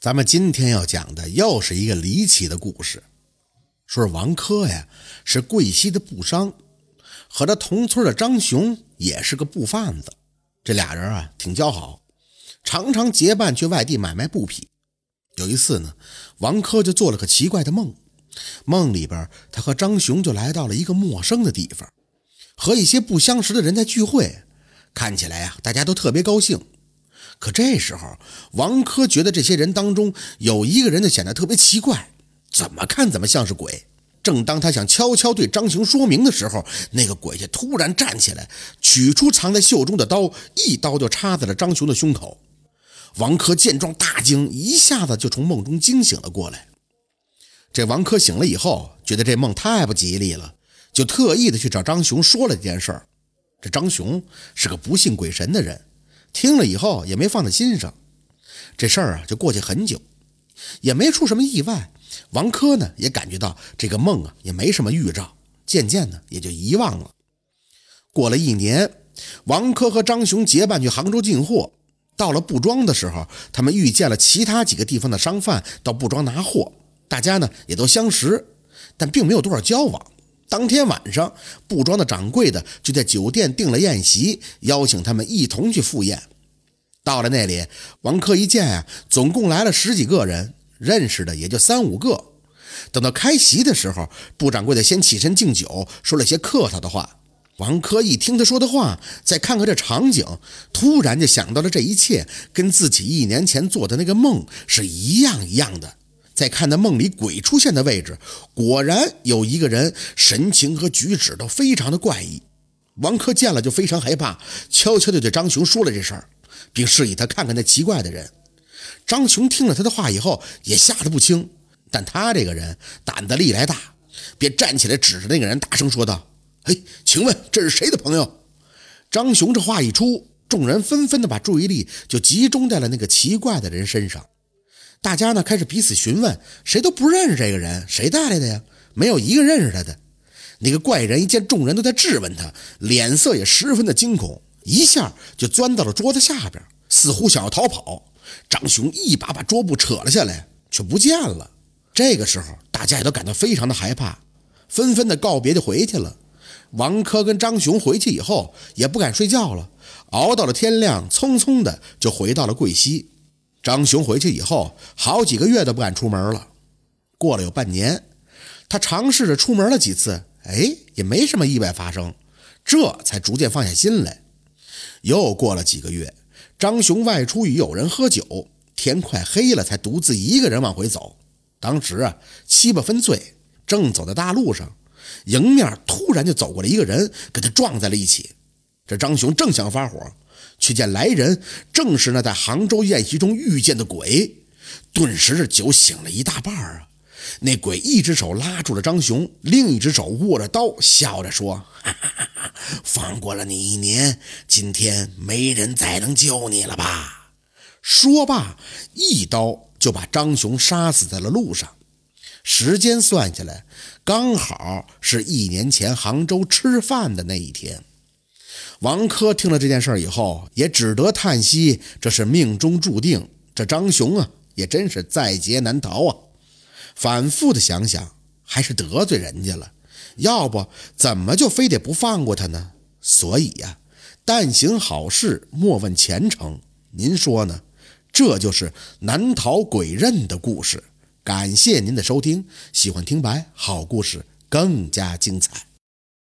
咱们今天要讲的又是一个离奇的故事。说是王珂呀，是贵溪的布商，和他同村的张雄也是个布贩子。这俩人啊，挺交好，常常结伴去外地买卖布匹。有一次呢，王珂就做了个奇怪的梦，梦里边他和张雄就来到了一个陌生的地方，和一些不相识的人在聚会，看起来呀，大家都特别高兴。可这时候，王珂觉得这些人当中有一个人就显得特别奇怪，怎么看怎么像是鬼。正当他想悄悄对张雄说明的时候，那个鬼就突然站起来，取出藏在袖中的刀，一刀就插在了张雄的胸口。王珂见状大惊，一下子就从梦中惊醒了过来。这王珂醒了以后，觉得这梦太不吉利了，就特意的去找张雄说了这件事儿。这张雄是个不信鬼神的人。听了以后也没放在心上，这事儿啊就过去很久，也没出什么意外。王珂呢也感觉到这个梦啊也没什么预兆，渐渐的也就遗忘了。过了一年，王珂和张雄结伴去杭州进货，到了布庄的时候，他们遇见了其他几个地方的商贩到布庄拿货，大家呢也都相识，但并没有多少交往。当天晚上，布庄的掌柜的就在酒店订了宴席，邀请他们一同去赴宴。到了那里，王珂一见啊，总共来了十几个人，认识的也就三五个。等到开席的时候，布掌柜的先起身敬酒，说了些客套的话。王珂一听他说的话，再看看这场景，突然就想到了这一切跟自己一年前做的那个梦是一样一样的。再看那梦里鬼出现的位置，果然有一个人，神情和举止都非常的怪异。王珂见了就非常害怕，悄悄地对张雄说了这事儿，并示意他看看那奇怪的人。张雄听了他的话以后，也吓得不轻，但他这个人胆子历来大，便站起来指着那个人大声说道：“嘿，请问这是谁的朋友？”张雄这话一出，众人纷纷的把注意力就集中在了那个奇怪的人身上。大家呢开始彼此询问，谁都不认识这个人，谁带来的呀？没有一个认识他的。那个怪人一见众人都在质问他，脸色也十分的惊恐，一下就钻到了桌子下边，似乎想要逃跑。张雄一把把桌布扯了下来，却不见了。这个时候，大家也都感到非常的害怕，纷纷的告别就回去了。王珂跟张雄回去以后也不敢睡觉了，熬到了天亮，匆匆的就回到了贵溪。张雄回去以后，好几个月都不敢出门了。过了有半年，他尝试着出门了几次，哎，也没什么意外发生，这才逐渐放下心来。又过了几个月，张雄外出与友人喝酒，天快黑了，才独自一个人往回走。当时啊，七八分醉，正走在大路上，迎面突然就走过来一个人，跟他撞在了一起。这张雄正想发火。却见来人正是那在杭州宴席中遇见的鬼，顿时这酒醒了一大半啊！那鬼一只手拉住了张雄，另一只手握着刀，笑着说：“哈哈哈哈放过了你一年，今天没人再能救你了吧？”说罢，一刀就把张雄杀死在了路上。时间算下来，刚好是一年前杭州吃饭的那一天。王珂听了这件事以后，也只得叹息：“这是命中注定。”这张雄啊，也真是在劫难逃啊！反复的想想，还是得罪人家了，要不怎么就非得不放过他呢？所以呀，但行好事，莫问前程。您说呢？这就是难逃鬼刃的故事。感谢您的收听，喜欢听白好故事更加精彩。